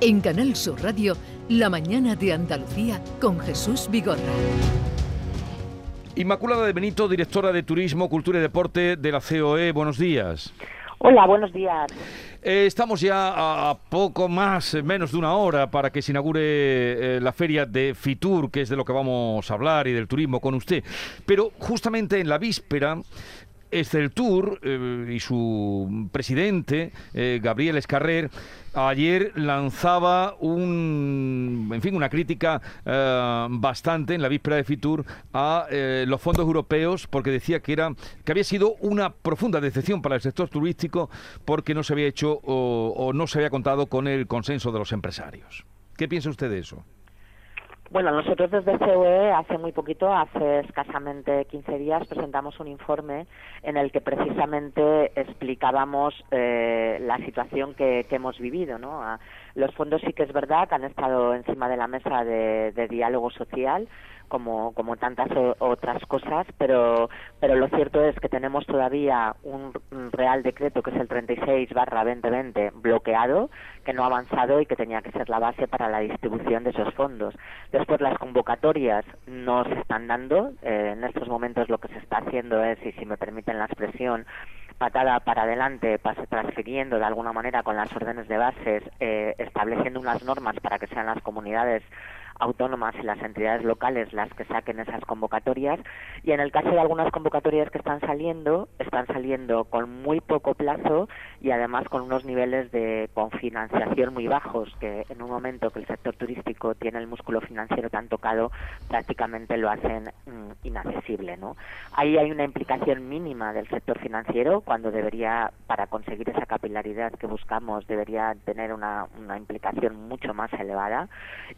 En Canal Sur Radio, La mañana de Andalucía con Jesús Vigorra. Inmaculada de Benito, directora de Turismo, Cultura y Deporte de la COE. Buenos días. Hola, buenos días. Eh, estamos ya a poco más, menos de una hora para que se inaugure eh, la feria de Fitur, que es de lo que vamos a hablar, y del turismo con usted. Pero justamente en la víspera Esceltur eh, y su presidente, eh, Gabriel Escarrer, ayer lanzaba un, en fin, una crítica eh, bastante en la víspera de Fitur a los fondos europeos porque decía que era que había sido una profunda decepción para el sector turístico porque no se había hecho o no se había contado con el consenso de los empresarios. ¿Qué piensa usted de eso? Bueno, nosotros desde COE hace muy poquito, hace escasamente 15 días, presentamos un informe en el que precisamente explicábamos eh, la situación que, hemos vivido. ¿no? Los fondos sí que es verdad han estado encima de la mesa de diálogo social, como, como tantas otras cosas, pero, pero lo cierto es que tenemos todavía un, Real Decreto que es el 36 barra 2020 bloqueado, que no ha avanzado y que tenía que ser la base para la distribución de esos fondos. Después las convocatorias no se están dando, eh, en estos momentos lo que se está haciendo es, y si me permiten la expresión, patada para adelante, transfiriendo de alguna manera con las órdenes de bases, eh, estableciendo unas normas para que sean las comunidades autónomas y las entidades locales las que saquen esas convocatorias y en el caso de algunas convocatorias que están saliendo, están saliendo con muy poco plazo y además con unos niveles de confinanciación muy bajos que en un momento que el sector turístico tiene el músculo financiero tan tocado prácticamente lo hacen mm, inaccesible, ¿no? Ahí hay una implicación mínima del sector financiero cuando debería para conseguir esa capilaridad que buscamos debería tener una, una implicación mucho más elevada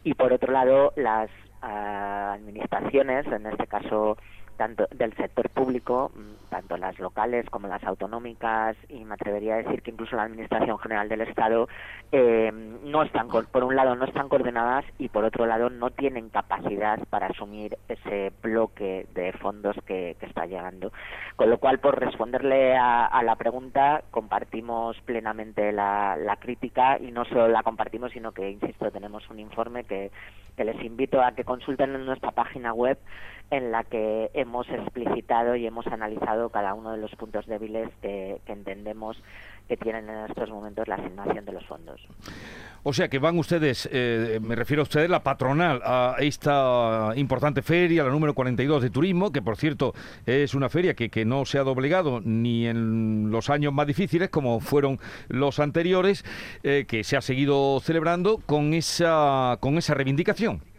y por otro lado las ah, administraciones, en este caso tanto del sector público, mm, tanto las locales como las autonómicas, y me atrevería a decir que incluso la Administración General del Estado, eh, no están, por un lado, no están coordenadas y por otro lado, no tienen capacidad para asumir ese bloque de fondos que, está llegando. Con lo cual, por responderle a, la pregunta, compartimos plenamente la, crítica y no solo la compartimos, sino que, insisto, tenemos un informe que, que les invito a que consulten en nuestra página web en la que hemos explicitado y hemos analizado cada uno de los puntos débiles que, entendemos que tienen en estos momentos la asignación de los fondos. O sea que van ustedes, eh, me refiero a ustedes, la patronal, a esta importante feria, la número 42 de turismo, que por cierto es una feria que, que no se ha doblegado ni en los años más difíciles como fueron los anteriores, eh, que se ha seguido celebrando con esa, con esa reivindicación.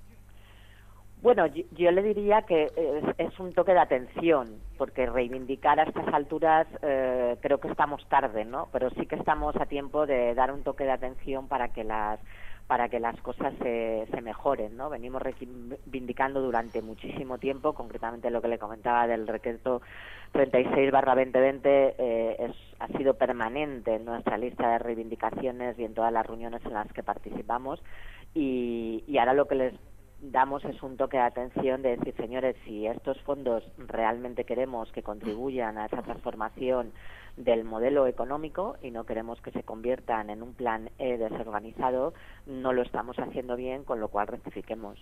Bueno, yo, le diría que es, un toque de atención, porque reivindicar a estas alturas eh, creo que estamos tarde, ¿no? Pero sí que estamos a tiempo de dar un toque de atención para que las para que las cosas se, se mejoren, ¿no? Venimos reivindicando durante muchísimo tiempo, concretamente lo que le comentaba del decreto 36/2020 eh, es, ha sido permanente en nuestra lista de reivindicaciones y en todas las reuniones en las que participamos y, y ahora lo que les damos es un toque de atención de decir, señores, si estos fondos realmente queremos que contribuyan a esa transformación del modelo económico y no queremos que se conviertan en un plan E desorganizado, no lo estamos haciendo bien, con lo cual rectifiquemos.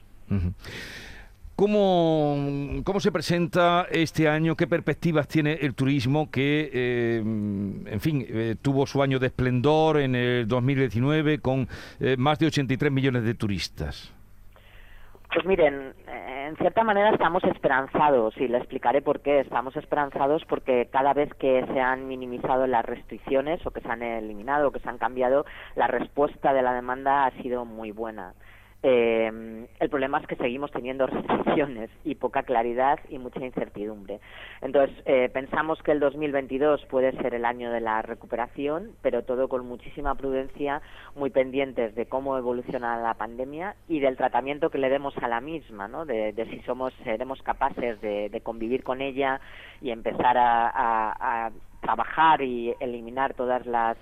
¿Cómo, ¿Cómo, se presenta este año? ¿Qué perspectivas tiene el turismo que, eh, en fin, eh, tuvo su año de esplendor en el 2019 con eh, más de 83 millones de turistas? Pues miren, en cierta manera estamos esperanzados y le explicaré por qué. Estamos esperanzados porque cada vez que se han minimizado las restricciones o que se han eliminado o que se han cambiado, la respuesta de la demanda ha sido muy buena. Eh, el problema es que seguimos teniendo restricciones y poca claridad y mucha incertidumbre. Entonces, eh, pensamos que el 2022 puede ser el año de la recuperación, pero todo con muchísima prudencia, muy pendientes de cómo evoluciona la pandemia y del tratamiento que le demos a la misma, ¿no? de, si somos seremos capaces de, convivir con ella y empezar a trabajar y eliminar todas las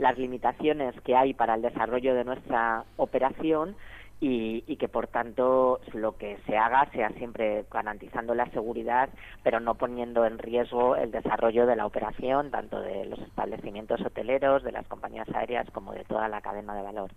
las limitaciones que hay para el desarrollo de nuestra operación y, que por tanto lo que se haga sea siempre garantizando la seguridad, pero no poniendo en riesgo el desarrollo de la operación, tanto de los establecimientos hoteleros, de las compañías aéreas, como de toda la cadena de valor.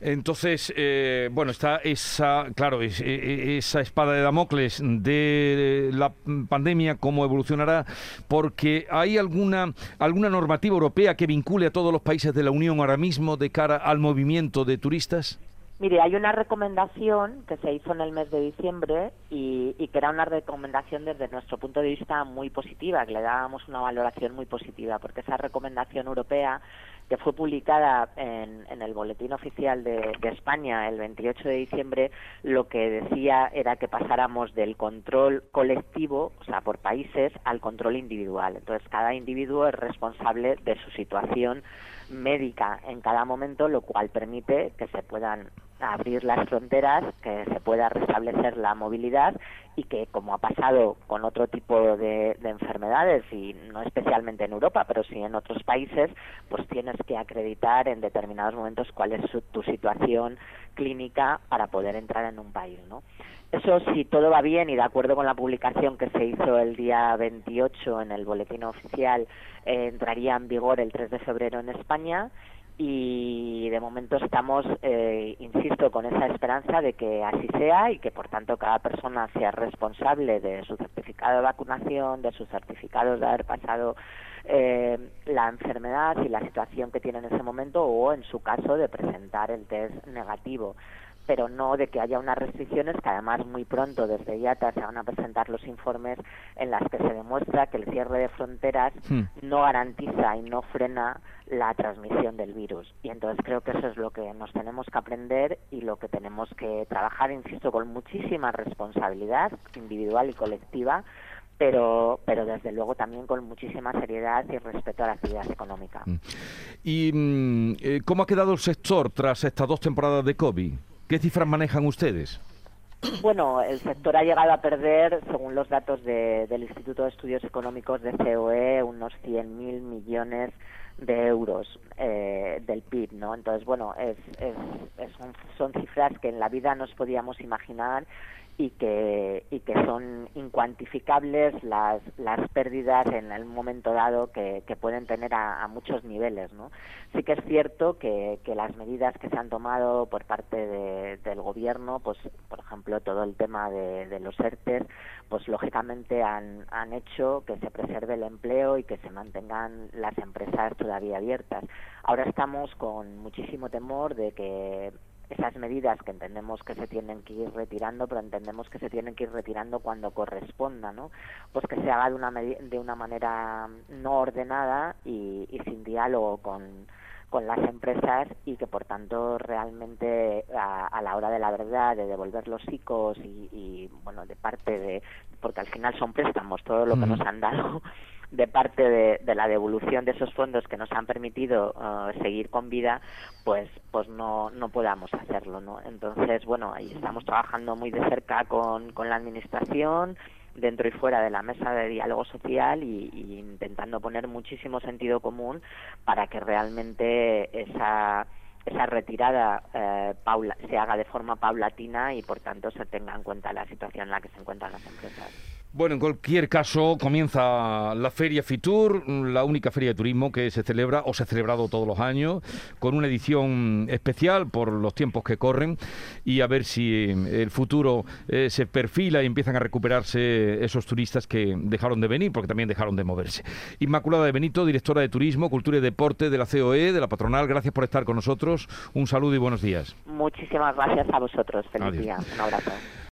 Entonces, eh, bueno, está esa, claro, e, e, esa espada de Damocles de la pandemia, cómo evolucionará, porque hay alguna, alguna normativa europea que vincule a todos los países de la Unión ahora mismo de cara al movimiento de turistas. Mire, hay una recomendación que se hizo en el mes de diciembre y, que era una recomendación desde nuestro punto de vista muy positiva, que le dábamos una valoración muy positiva, porque esa recomendación europea que fue publicada en, el Boletín Oficial de, de, España el 28 de diciembre, lo que decía era que pasáramos del control colectivo, o sea, por países, al control individual. Entonces, cada individuo es responsable de su situación médica en cada momento, lo cual permite que se puedan abrir las fronteras, que se pueda restablecer la movilidad y que, como ha pasado con otro tipo de, enfermedades, y no especialmente en Europa, pero sí en otros países, pues tienes que acreditar en determinados momentos cuál es tu situación clínica para poder entrar en un país, ¿no? Eso, si todo va bien y de acuerdo con la publicación que se hizo el día 28 en el boletín oficial, eh, entraría en vigor el 3 de febrero en España y de momento estamos, eh, insisto, con esa esperanza de que así sea y que por tanto cada persona sea responsable de su certificado de vacunación, de sus certificados de haber pasado eh, la enfermedad y la situación que tiene en ese momento o en su caso de presentar el test negativo pero no de que haya unas restricciones que además muy pronto desde IATA se van a presentar los informes en las que se demuestra que el cierre de fronteras hmm. no garantiza y no frena la transmisión del virus. Y entonces creo que eso es lo que nos tenemos que aprender y lo que tenemos que trabajar, insisto, con muchísima responsabilidad individual y colectiva pero, pero desde luego también con muchísima seriedad y respeto a la actividad económica. Hmm. ¿Y mm, eh, cómo ha quedado el sector tras estas dos temporadas de COVID? ¿Qué cifras manejan ustedes? Bueno, el sector ha llegado a perder, según los datos del Instituto de Estudios Económicos de COE, unos 100.000 millones de euros eh, del PIB, ¿no? Entonces, bueno, es, son cifras que en la vida nos podíamos imaginar y que, y que son incuantificables las, las pérdidas en el momento dado que, que pueden tener a, muchos niveles. ¿no? Sí que es cierto que, que las medidas que se han tomado por parte del gobierno, pues por ejemplo todo el tema de, de los ERTES, pues lógicamente han, han hecho que se preserve el empleo y que se mantengan las empresas todavía abiertas. Ahora estamos con muchísimo temor de que esas medidas que entendemos que se tienen que ir retirando, pero entendemos que se tienen que ir retirando cuando corresponda, ¿no? Pues que se haga de una, de una manera no ordenada y, sin diálogo con, con las empresas y que por tanto realmente a, la hora de la verdad de devolver los ICOs y, bueno de parte de porque al final son préstamos todo lo que nos han dado de parte de, la devolución de esos fondos que nos han permitido uh, seguir con vida, pues, pues no, no podamos hacerlo, ¿no? Entonces, bueno, ahí estamos trabajando muy de cerca con, con la administración, dentro y fuera de la mesa de diálogo social y, intentando poner muchísimo sentido común para que realmente esa esa retirada eh, paula, se haga de forma paulatina y por tanto se tenga en cuenta la situación en la que se encuentran las empresas. Bueno, en cualquier caso, comienza la Feria Fitur, la única feria de turismo que se celebra o se ha celebrado todos los años, con una edición especial por los tiempos que corren y a ver si el futuro eh, se perfila y empiezan a recuperarse esos turistas que dejaron de venir, porque también dejaron de moverse. Inmaculada de Benito, directora de Turismo, Cultura y Deporte de la COE, de la Patronal, gracias por estar con nosotros. Un saludo y buenos días. Muchísimas gracias a vosotros. Feliz día. Un abrazo.